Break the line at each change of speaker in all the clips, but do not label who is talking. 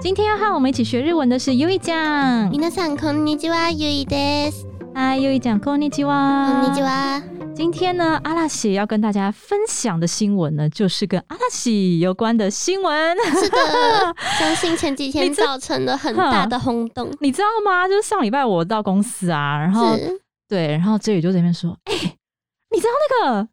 今天要和我们一起学日文的是 U 一酱。
皆さんこんにちは、ゆいです。
嗨，U 一酱，こんにち
こ
は。
んにちは。
今天呢，阿拉西要跟大家分享的新闻呢，就是跟阿拉西有关的新闻。
是的，相信前几天
你这
造成了很大的轰动。
你知道吗？就是上礼拜我到公司啊，然后
是，
对，然后这里就在那边说，哎、你知道那个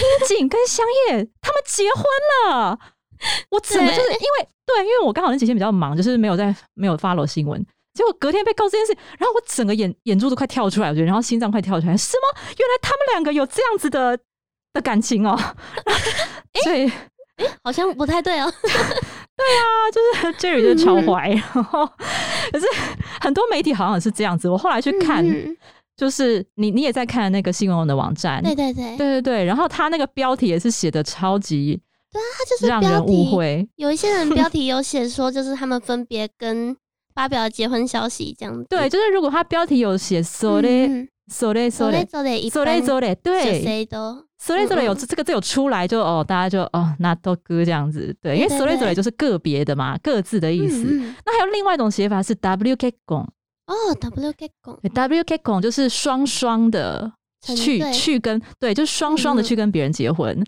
樱井跟香叶他们结婚了？ 我怎么就是因为对，因为我刚好那几天比较忙，就是没有在没有 follow 新闻。结果隔天被告这件事，然后我整个眼眼珠都快跳出来，我觉得，然后心脏快跳出来。什么？原来他们两个有这样子的的感情哦！所以
好像不太对哦。
对啊就是 Jerry 就是超坏，然后可是很多媒体好像是这样子。我后来去看，
嗯
就是你你也在看那个新闻网的网站，
对对对，
对对对，然后他那个标题也是写的超级
它就是标
让人误
题。
会。
有一些人 标题有写说，就是他们分别跟发表了结婚消息这样子。
对，就是如果他标题有写 “so le，so 嘞 so
走嘞
嘞
走嘞，一
so 嘞
般
so 嘞，
就
对
谁都
so 嘞 so 嘞有这这个字有出来就哦，大家就哦那都歌这样子，对，因为
对
so 嘞 so 嘞
对
就是个别的嘛，各自的意思。那还有另外一种写法是 w k 拱
哦，W K 拱
对，W K 拱就是双双的
成
去
对
去跟对，就是双双的去跟别人结婚。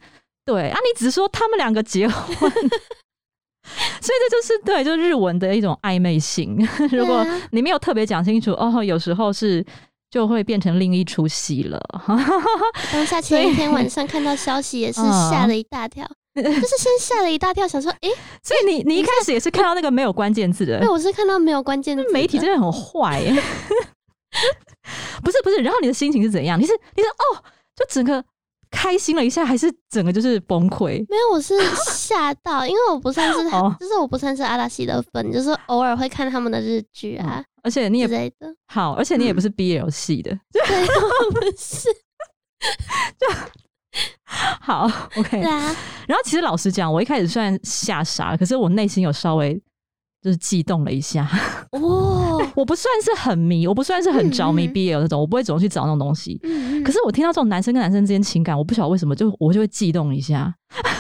对啊，你只是说他们两个结婚，所以这就是对，就是日文的一种暧昧性。如果
啊
你没有特别讲清楚，哦，有时候是就会变成另一出戏了。
当下 前一天晚上看到消息也是
嗯
吓了一大跳，就是先吓了一大跳，想说，诶，
所以你你一开始也是看到那个没有关键字的
对，我是看到没有关键字的
媒体真的很坏耶。不是不是，然后你的心情是怎样？你是你是哦，就整个开心了一下，还是整个就是崩溃？
没有，我是吓到，因为我不算是 就是我不算是阿拉西的粉，就是偶尔会看他们的日剧啊
而且你也。好，而且你也不是 BL 系的。
对，我不是，就
好，OK
对。啊，
然后其实老实讲，我一开始虽然吓傻了，可是我内心有稍微就是悸动了一下。
哦，
我不算是很迷，我不算是很着迷 BL 那种，我不会主动去找那种东西。
嗯，
可是我听到这种男生跟男生之间情感，我不晓得为什么，就我就会悸动一下。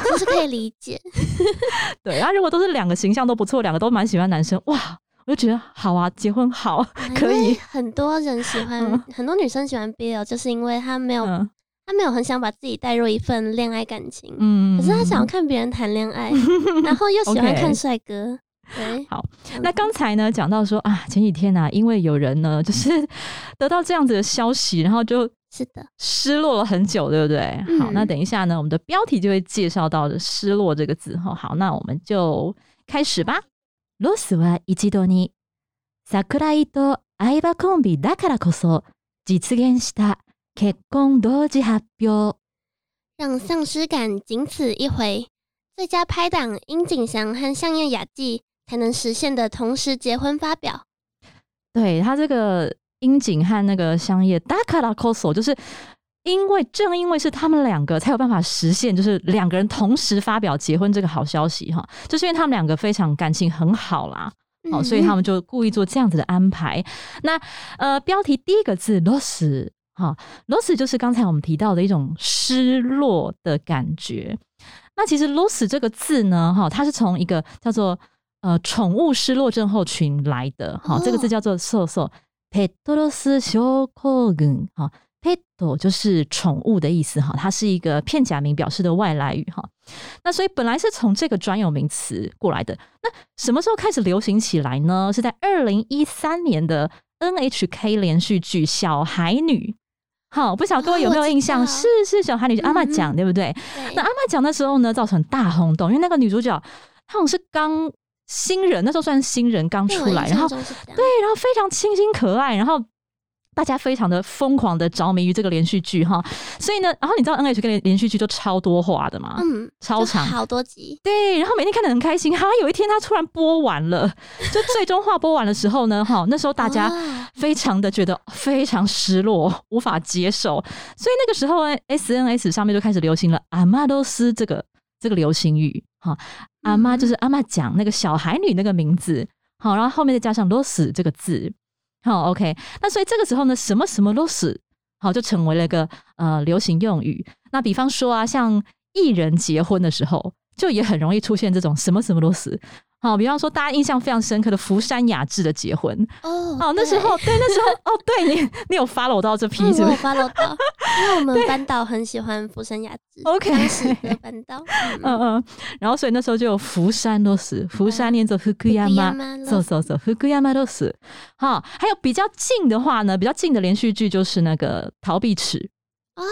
就是可以理解，
对，然后如果都是两个形象都不错，两个都蛮喜欢男生，哇，我就觉得好啊，结婚好，可以。
很多人喜欢
嗯，
很多女生喜欢 BL，就是因为她没有，
嗯。
她没有很想把自己带入一份恋爱感情，
嗯
可是他想要看别人谈恋爱，然后又喜欢看帅哥，对，
好那刚才呢讲到说啊，前几天呢、因为有人呢就是 得到这样子的消息，然后就是
的，
失落了很久，对不对？好，
嗯
那等一下呢，我们的标题就会介绍到的“失落”这个字哈。好，那我们就开始吧。ロスは一度に桜井と相葉コンビだからこそ実現した結婚同時発表。
让丧尸感仅此一回。最佳拍档樱井翔和相叶雅纪才能实现的同时结婚发表。
对他这个 樱井和那个香叶だからこそ，就是因为正因为是他们两个才有办法实现，就是两个人同时发表结婚这个好消息哈，就是因为他们两个非常感情很好啦。哦，所以他们就故意做这样子的安排。那呃，标题第一个字 loss，哈，loss 就是刚才我们提到的一种失落的感觉。那其实 loss 这个字呢，哈，它是从一个叫做呃宠物失落症候群来的，哈、这个字
哦
叫做 so so Petros 症候群，哈。pet 就是宠物的意思哈，它是一个片假名表示的外来语哈。那所以本来是从这个专有名词过来的。那什么时候开始流行起来呢？是在二零一三年的 NHK 连续剧《小孩女》。好，不晓得各位有没有印象？是是小孩女阿嬷
嗯
讲，对不对？
对
那阿嬷讲的时候呢，造成大轰动，因为那个女主角她好像是刚新人，那时候算新人刚出来，然后对，然后非常清新可爱，然后大家非常的疯狂的着迷于这个连续剧哈。所以呢，然后你知道 N H 跟连连续剧就超多话的嘛，
嗯，
超长，
好多集。
对，然后每天看的很开心。哈，有一天他突然播完了，就最终话播完的时候呢，哈，那时候大家非常的觉得非常失落，无法接受。所以那个时候呢，S N S 上面就开始流行了阿玛多斯这个这个流行语哈。阿妈就是阿妈讲那个小孩女那个名字，好，然后后面再加上 los 这个字，好，OK。那所以这个时候呢，什么什么 los 好就成为了一个呃流行用语。那比方说啊，像艺人结婚的时候，就也很容易出现这种什么什么 los。好，比方说大家印象非常深刻的福山雅治的结婚
哦，
哦，那时候对那时候哦，对你你有 follow 到这批是不是
？follow 到，因为我们班导很喜欢福山雅治
，OK，
当时的班导，
嗯 嗯，然后所以那时候就有福山都是福山念作福古亚马，走走走，福古亚马都是好，还有比较近的话呢，比较近的连续剧就是那个逃避池
啊，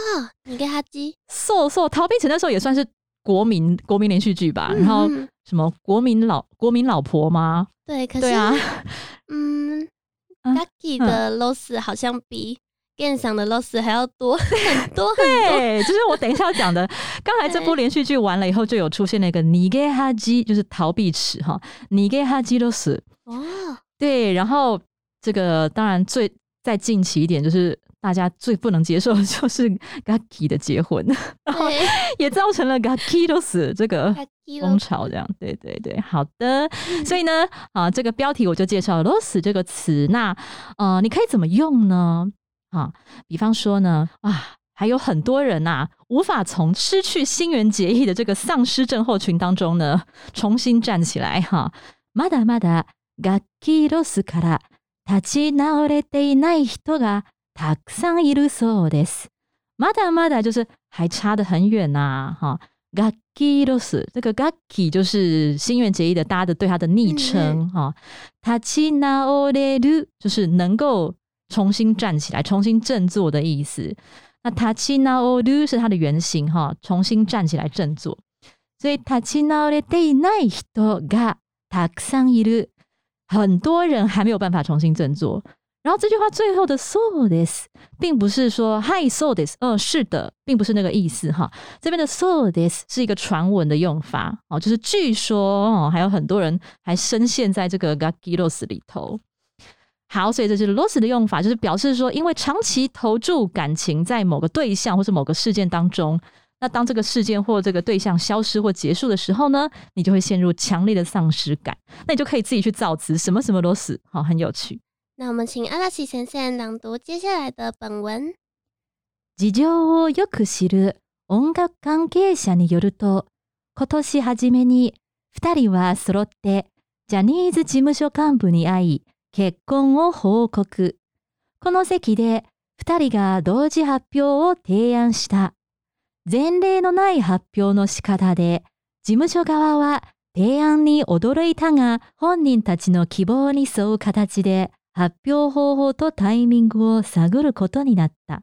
你跟他记，
瘦瘦逃避池那时候也算是国民国民连续剧吧，然后。什么国民老国民老婆吗？
对，可是啊，嗯，Lucky 的 loss 好像比 Gan 上的 loss 还要多 很多很多。
对，就是我等一下要讲的。刚才这部连续剧完了以后，就有出现那个你给哈基，就是逃避池哈，你给哈基 loss。哦，对，然后这个当然最再近期一点，就是大家最不能接受的就是 Lucky 的结婚，然后也造成了 Lucky loss 这个。风潮这样，对对对，好的。所以呢，啊，这个标题我就介绍 “loss” 这个词。那呃，你可以怎么用呢？啊，比方说呢，啊，还有很多人呐，无法从失去心猿结意的这个丧失症候群当中呢，重新站起来。哈，まだまだ楽器ロスから立ち直れていない人が たくさんいるそうです。まだまだ就是还差得很远呐，哈。Gaki los，这个 Gaki 就是心愿结义的，大家的对他的昵称哈。Tachina oleru 就是能够重新站起来、重新振作的意思。那 Tachina oleru 是它的原型哈，重新站起来振作。所以 Tachina olete nai hito ga takusan iru，很多人还没有办法重新振作。 然后这句话最后的 so this 并不是说 hi so this，呃，是的，并不是那个意思哈。这边的 so this 是一个传闻的用法哦，就是据说哦，还有很多人还深陷在这个 gaki loss 里头。好，所以这是 loss 的用法，就是表示说，因为长期投注感情在某个对象或是某个事件当中，那当这个事件或这个对象消失或结束的时候呢，你就会陷入强烈的丧失感。那你就可以自己去造词，什么什么 loss，好，很有趣。
那我们请阿拉西先生朗读接下来的本文。
事情をよく知る音楽関係者によると、今年初めに二人は揃ってジャニーズ事務所幹部に会い、結婚を報告。この席で二人が同時発表を提案した。前例のない発表の仕方で、事務所側は提案に驚いたが、本人たちの希望に沿う形で発表方法とタイミングを探ることになった。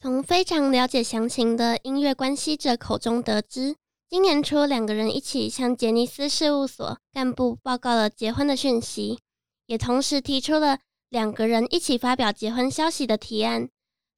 从非常了解详情的音乐关系者口中得知，今年初两个人一起向杰尼斯事务所干部报告了结婚的讯息，也同时提出了两个人一起发表结婚消息的提案。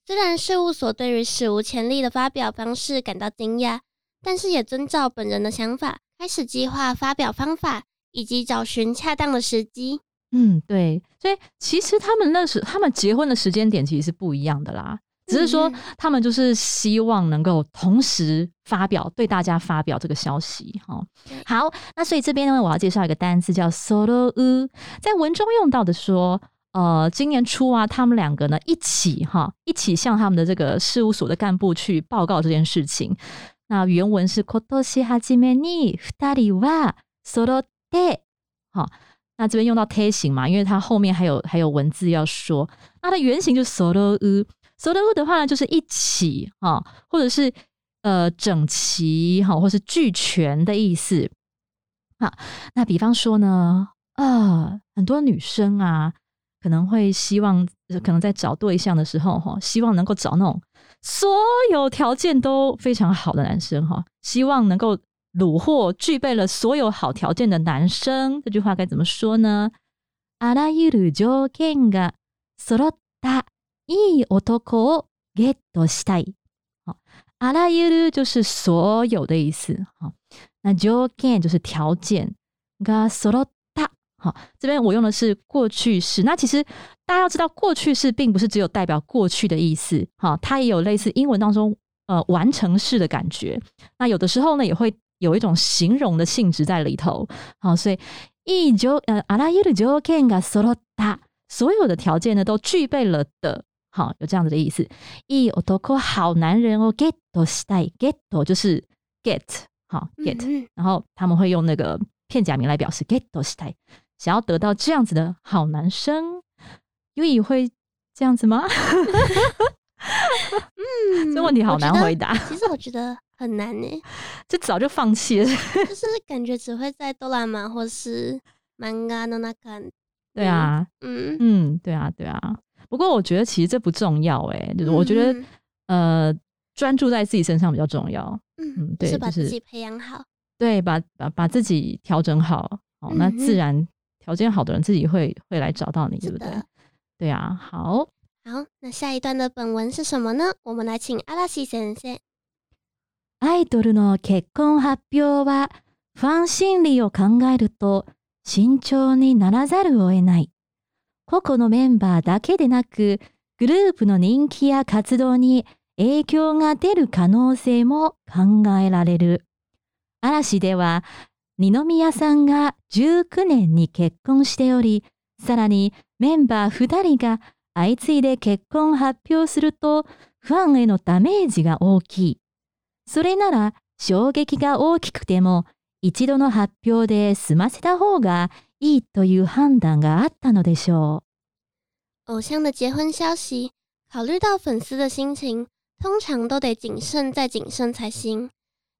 虽然事务所对于史无前例的发表方式感到惊讶，但是也遵照本人的想法，开始计划发表方法以及找寻恰当的时机。
嗯，对，所以其实他们那时他们结婚的时间点其实是不一样的啦，只是说他们就是希望能够同时发表对大家发表这个消息哈。好，那所以这边呢，我要介绍一个单词叫 solo u，在文中用到的说，呃，今年初啊，他们两个呢一起哈，一起向他们的这个事务所的干部去报告这件事情。那原文是 kotoshi hajime ni futari wa solo de，好。那这边用到贴形嘛，因为它后面还有还有文字要说。那它原型就是 “solo”，“solo” 的话呢，就是一起哈，或者是呃整齐哈，或是俱全的意思。好，那比方说呢，啊，很多女生啊，可能会希望，可能在找对象的时候哈，希望能够找那种所有条件都非常好的男生哈，希望能够。虏获具备了所有好条件的男生，这句话该怎么说呢？あらゆる条件が揃った いい男をゲットしたい。好，あらゆる就是所有的意思。好，那条件就是条件。が揃った。好，这边我用的是过去式。那其实大家要知道，过去式并不是只有代表过去的意思。好，它也有类似英文当中呃完成式的感觉。那有的时候呢，也会 有一种形容的性质在里头。好，所以いい条呃あらゆる条件が揃った。所有的条件呢都具备了的，好，有这样子的意思。いい男好男人をゲットしたい，get 就是 get，好 get，、
嗯嗯
然后他们会用那个片假名来表示 get したい，想要得到这样子的好男生，优以会这样子吗？
嗯
这问题好难回
答。
答，
其实我觉得 很难呢，
这早就放弃了。
就是感觉只会在哆啦 A 梦或是漫画的那个，
对啊，
嗯，
嗯，对啊，对啊。不过我觉得其实这不重要哎、就是我觉得、
嗯
呃，专注在自己身上比较重要。
嗯
嗯对就是
自己培养好。
对，把把把自己调整好，哦，那自然条件好的人自己会会来找到你，对不对？对啊，好，
好，那下一段的本文是什么呢？我们来请阿拉西先生。
アイドルの結婚発表はファン心理を考えると慎重にならざるを得ない。個々のメンバーだけでなく、グループの人気や活動に影響が出る可能性も考えられる。嵐では、二宮さんが19年に結婚しており、さらにメンバー2人が相次いで結婚発表すると、ファンへのダメージが大きい。それなら衝撃が大きくても一度の発表で済ませた方がいいという判断があったのでしょう
偶像的结婚消息，考虑到粉丝的心情，通常都得谨慎再谨慎才行。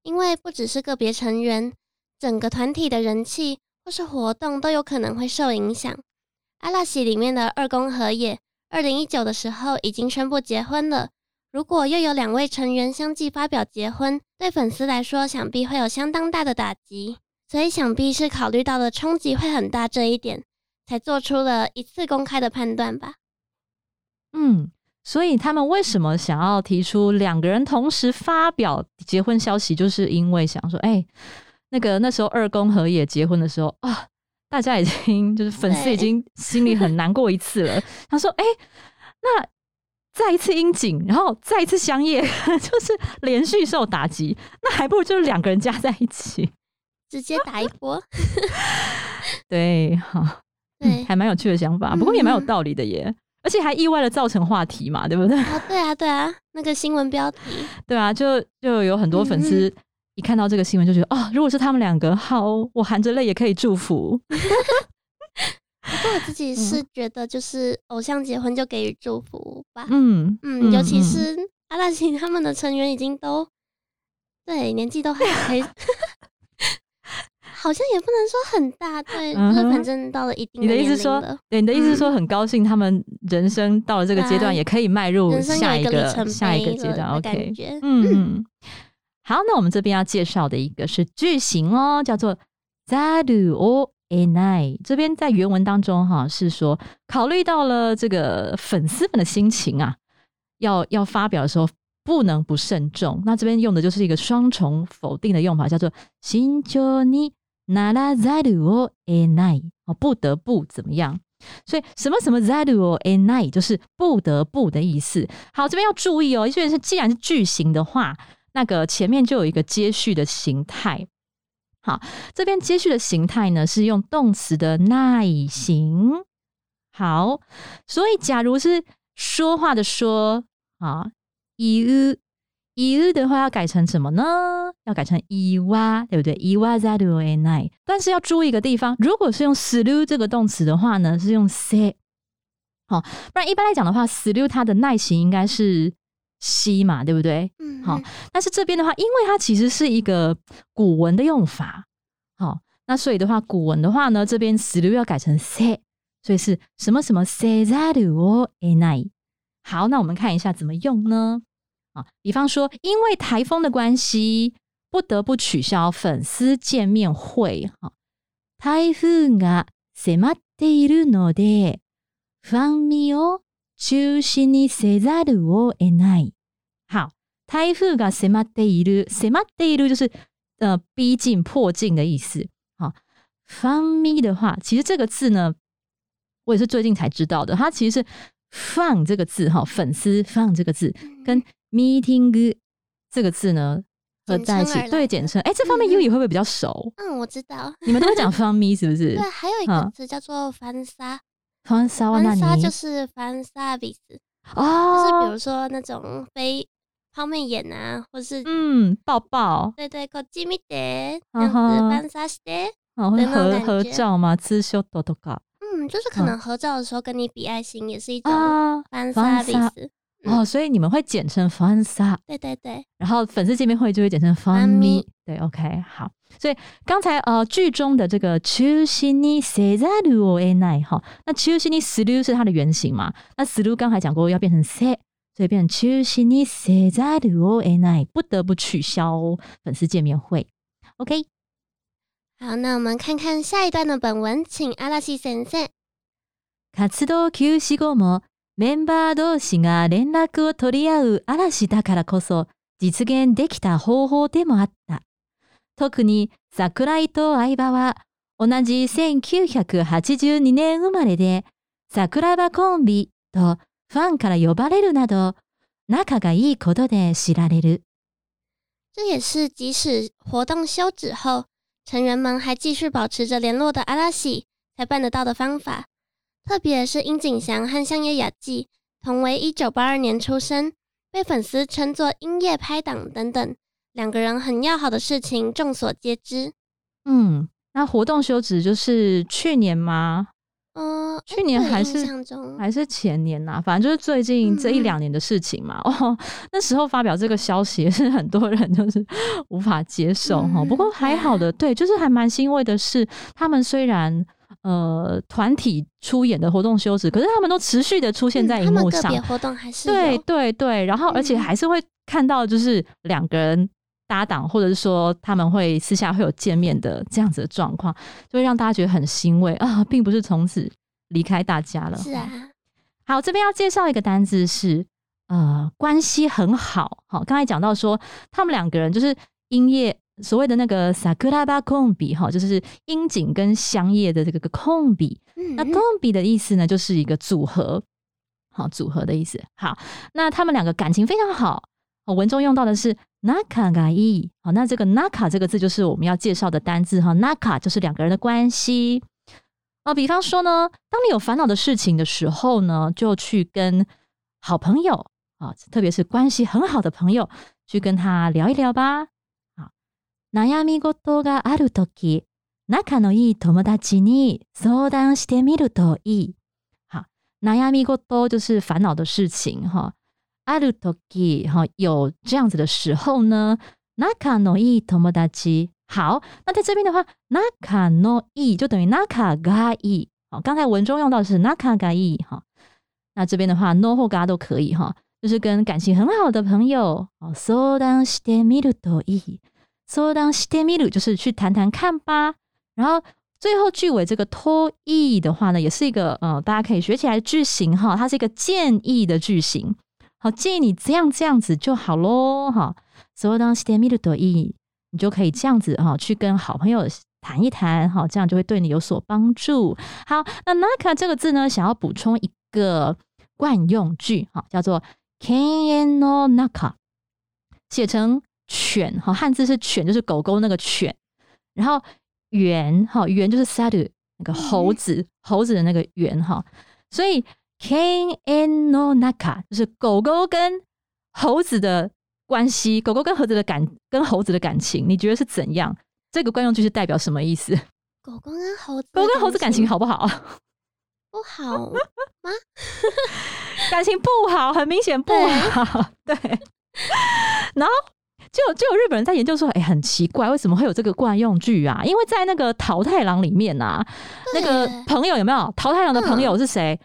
因为不只是个别成员，整个团体的人气或是活动都有可能会受影响。阿拉西里面的二宫和也，二零一九的时候已经宣布结婚了。如果又有两位成员相继发表结婚，对粉丝来说想必会有相当大的打击。所以想必是考虑到了冲击会很大这一点，才做出了一次公开的判断吧。
嗯，所以他们为什么想要提出两个人同时发表结婚消息，就是因为想说，哎、那个那时候二宫和也结婚的时候啊，大家已经就是粉丝已经心里很难过一次了。他说，哎、那。再一次樱井，然后再一次香叶，就是连续受打击，那还不如就是两个人加在一起。
直接打一波。
对，好，
对，
还蛮有趣的想法，不过也蛮有
嗯
道理的耶，而且还意外的造成话题嘛，对不对？
啊，对啊，对啊，那个新闻标题，
对啊，就就有很多粉
嗯
丝一看到这个新闻就觉得，哦，如果是他们两个，好，我含着泪也可以祝福。
我自己是觉得，就是偶像结婚就给予祝福吧。
嗯
嗯，尤其
嗯。
是阿拉西他们的成员已经都对年纪都还可以，好像也不能说很大，对，就是反正到了一定
你的意思说
了，
对，你的意思是说很高兴他们人生到了这个阶段，也可以迈入下一
一个
下一个阶段。
的
OK，嗯，好，那我们这边要介绍的一个是句型哦，叫做 “zaru o enai”。这边在原文当中哈是说，考虑到了这个粉丝们的心情啊，要要发表的时候不能不慎重。那这边用的就是一个双重否定的用法，叫做“慎重にならざるを得ない”，哦，不得不怎么样。所以什么什么 zaru o enai 就是不得不的意思。好，这边要注意哦，因为是既然是句型的话，那个前面就有一个接续的形态。 好，这边接续的形态呢是用动词的耐形。好，所以假如是说话的说啊，伊乌伊乌的话要改成什么呢？要改成伊哇，对不对？伊哇在鲁诶奈。但是要注意一个地方，如果是用 slu 这个动词的话呢，是用 se。好，不然一般来讲的话，slu 它的耐型应该是 西嘛，对不对？
嗯，
好但是这边的话，因为它其实是一个古文的用法，好，那所以的话，古文的话呢，这边死流要改成 se，所以是什么什么 se za o e n a 好，那我们看一下怎么用呢？啊，比方说，因为台风的关系，不得不取消粉丝见面会。哈，台風が迫っているので、ファンミを 中止にせざるを得ない。好，台風が迫っている，迫っている就是呃逼近、迫近的意思。好，フ咪的话，其实这个字呢，我也是最近才知道的，它其实是 fan 这个字哈，粉丝 fan 这个字跟 meeting 这个字呢合在一起，对，简称。哎，这方面 U 也会不会比较熟？
嗯，我知道，
你们都会讲 fan me 是不是？
对，还有一个词叫做翻沙，
翻沙哇，
翻沙就是翻沙比斯哦，就是比如说那种飞泡面眼啊，或是
嗯抱抱，
对对，こちみて这样子翻沙して，
哦，会合合照吗？自修多多嘎。
嗯，就是可能合照的时候跟你比爱心，也是一种翻沙比斯。
哦，所以你们会简称 fan 沙，
对对对，
然后粉丝见面会就会简称 fan me，对，OK，好。所以刚才呃剧中的这个中心にせざるを得ない哈，那中心にする是它的原型嘛？那する刚才讲过要变成 say，所以变成中心にせざるを得ない，不得不取消粉丝见面会。OK，
好，那我们看看下一段的本文，请阿拉西先生。
活動休止後も メンバー同士が連絡を取り合う嵐だからこそ実現できた方法でもあった。特に桜井と相葉は同じ1982年生まれで桜庭コンビとファンから呼ばれるなど仲がいいことで知られる。
这也是即使活动休止后，成员们还继续保持着联络的阿拉西才办得到的方法。特别是樱井翔和相叶雅纪同为一九八二年出生，被粉丝称作“樱叶拍档”等等，两个人很要好的事情众所皆知。
嗯，那活动休止就是去年吗？
嗯，
去年还是还是前年呐？反正就是最近这一两年的事情嘛。哦，那时候发表这个消息是很多人就是无法接受哈。不过还好的，对，就是还蛮欣慰的是，他们虽然。呃，团体出演的活动休止，可是他们都持续的出现在荧幕上。
活动还是
对对对，然后而且还是会看到，就是两个人搭档，或者是说他们会私下会有见面的这样子的状况，就会让大家觉得很欣慰啊，并不是从此离开大家了。
是啊，
好，这边要介绍一个单字是呃，关系很好。好，刚才讲到说他们两个人就是音乐。所谓的那个 sakura ba 空比哈，就是樱井跟香叶的这个个空比。那空比的意思呢，就是一个组合，好组合的意思。好，那他们两个感情非常好。文中用到的是 naka ga i，好，那这个 naka 这个字就是我们要介绍的单字哈。naka 就是两个人的关系。哦，比方说呢，当你有烦恼的事情的时候呢，就去跟好朋友啊，特别是关系很好的朋友，去跟他聊一聊吧。悩み事があるとき、仲のいい友達に相談してみるといい。好，悩み事就是烦恼的事情哈。あるとき哈，有这样子的时候呢，仲のいい友達。好，那在这边的话，仲のいい就等于仲がいい。好，刚才文中用到的是仲がいい哈。那这边的话，no 或が都可以哈，就是跟感情很好的朋友，相談してみるといい。So 当 stay middle 就是去谈谈看吧，然后最后句尾这个托意的话呢，也是一个呃大家可以学起来的句型哈，它是一个建议的句型，好建议你这样这样子就好喽哈。So 当 stay middle 的意，你就可以这样子哈去跟好朋友谈一谈哈，这样就会对你有所帮助。好，那 naka 这个字呢，想要补充一个惯用句哈，叫做 can no naka，写成。犬哈，汉字是犬，就是狗狗那个犬。然后猿哈，猿就是 sadu 那个猴子，猴子的那个猿哈。所以 king and no naka 就是狗狗跟猴子的关系，狗狗跟猴子的感跟猴子的感情，你觉得是怎样？这个惯用句是代表什么意思？
狗狗跟猴子，
狗跟猴子感情好不好？
不好 吗？
感情不好，很明显不好。对，然后。就就有日本人在研究说，哎，很奇怪，为什么会有这个惯用句啊？因为在那个桃太郎里面啊，那个朋友有没有桃太郎的朋友是谁？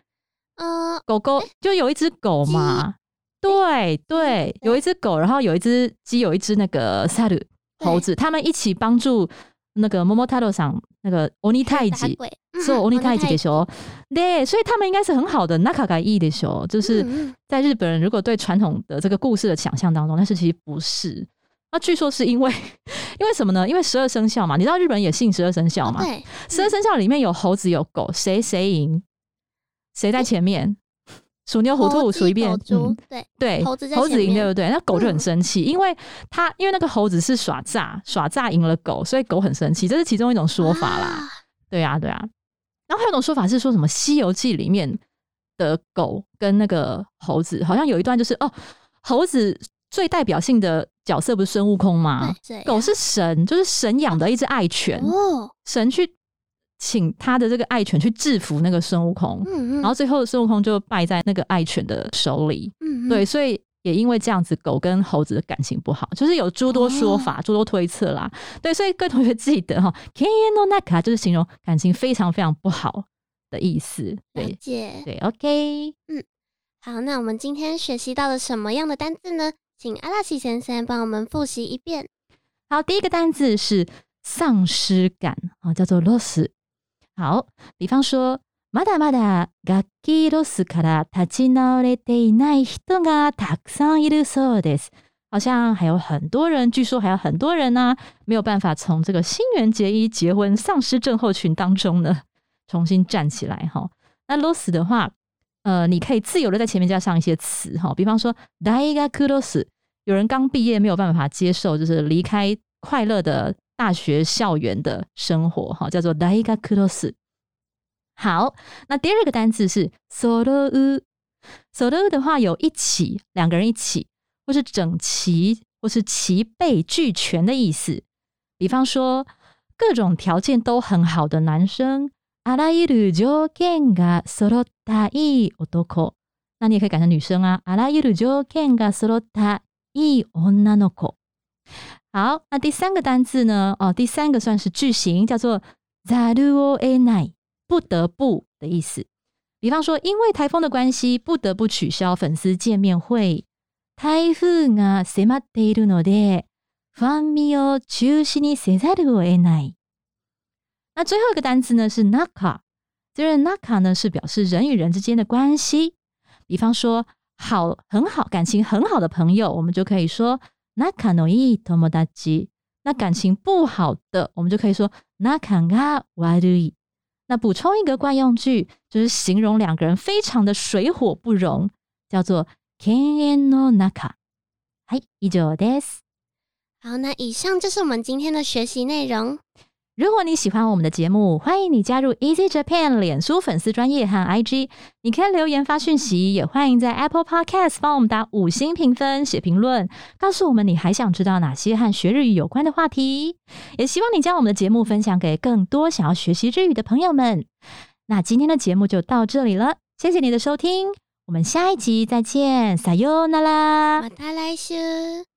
嗯，
狗狗就有一只狗嘛，对对，有一只狗，然后有一只鸡，有一只那个萨鲁猴子，他们一起帮助那个摩摩太郎上那个欧尼太极そう欧尼太极的时候，对，所以他们应该是很好的那卡嘎伊的时候，就是在日本人如果对传统的这个故事的想象当中，但是其实不是。那据说是因为 因为什么呢？因为十二生肖嘛，你知道日本人也信十二生肖嘛？十二生肖里面有猴子有狗，谁谁赢？谁在前面？鼠牛虎兔
猴鸡
数一遍，
猪
嗯，
对，
对，
猴子
猴子赢对不对？那狗就很
嗯
生气，因为它因为那个猴子是耍诈，耍诈赢了狗，所以狗很生气，这是其中一种说法啦。
啊
对啊，对啊。然后还有一种说法是说什么《西游记》里面的狗跟那个猴子，好像有一段就是哦，猴子最代表性的角色不是孙悟空吗？
对
狗是神，就是神养的一只爱犬，
哦，
神去请他的这个爱犬去制服那个孙悟空，
嗯嗯，
然后最后孙悟空就败在那个爱犬的手里。对，所以也因为这样子，狗跟猴子的感情不好，就是有诸多说法、
哦
诸多推测啦。对，所以各位同学记得哈 k e n o naka 就是形容感情非常非常不好的意思。
了
对
解。
对，OK，嗯
好，那我们今天学习到了什么样的单字呢？请阿拉西先生帮我们复习一遍。
好，第一个单字是丧失感啊，叫做 loss。好，比方说。まだまだ楽器ロスから立ち直れていない人がたくさんいるそうです。好像还有很多人，据说还有很多人呢、没有办法从这个新垣结衣结婚丧失症候群当中呢重新站起来哈。那 loss 的话，呃，你可以自由的在前面加上一些词哈，比方说大学ロス，有人刚毕业没有办法接受，就是离开快乐的 大学校园的生活哈，叫做大学ロス。好，那第二个单字是 solo。solo 的话有一起，两个人一起，或是整齐，或是齐备俱全的意思。比方说，各种条件都很好的男生，あらゆる条件が揃ったいい男。那你也可以改成女生啊，あらゆる条件が揃ったいい女の子。 好，那第三个单字呢？哦，第三个算是句型，叫做ざるを得ない。不得不的意思。比方说，因为台风的关系，不得不取消粉丝见面会。台風が迫っているので、ファンミを中止にせざるを得ない。那最后一个单词呢是 naka，这个 naka 呢是表示人与人之间的关系。比方说，好很好感情很好的朋友，我们就可以说 naka no ii tomodachi。那感情不好的，我们就可以说 naka ga warui。那补充一个惯用句，就是形容两个人非常的水火不容，叫做 ken no naka。はい、以上です。
好，那以上就是我们今天的学习内容。
如果你喜欢我们的节目，欢迎你加入 Easy Japan 脸书粉丝专业和 IG，你可以留言发讯息，也欢迎在 Apple Podcast 帮我们打五星评分、写评论，告诉我们你还想知道哪些和学日语有关的话题。也希望你将我们的节目分享给更多想要学习日语的朋友们。那今天的节目就到这里了，谢谢你的收听，我们下一集再见，撒哟那拉
ま。た来週。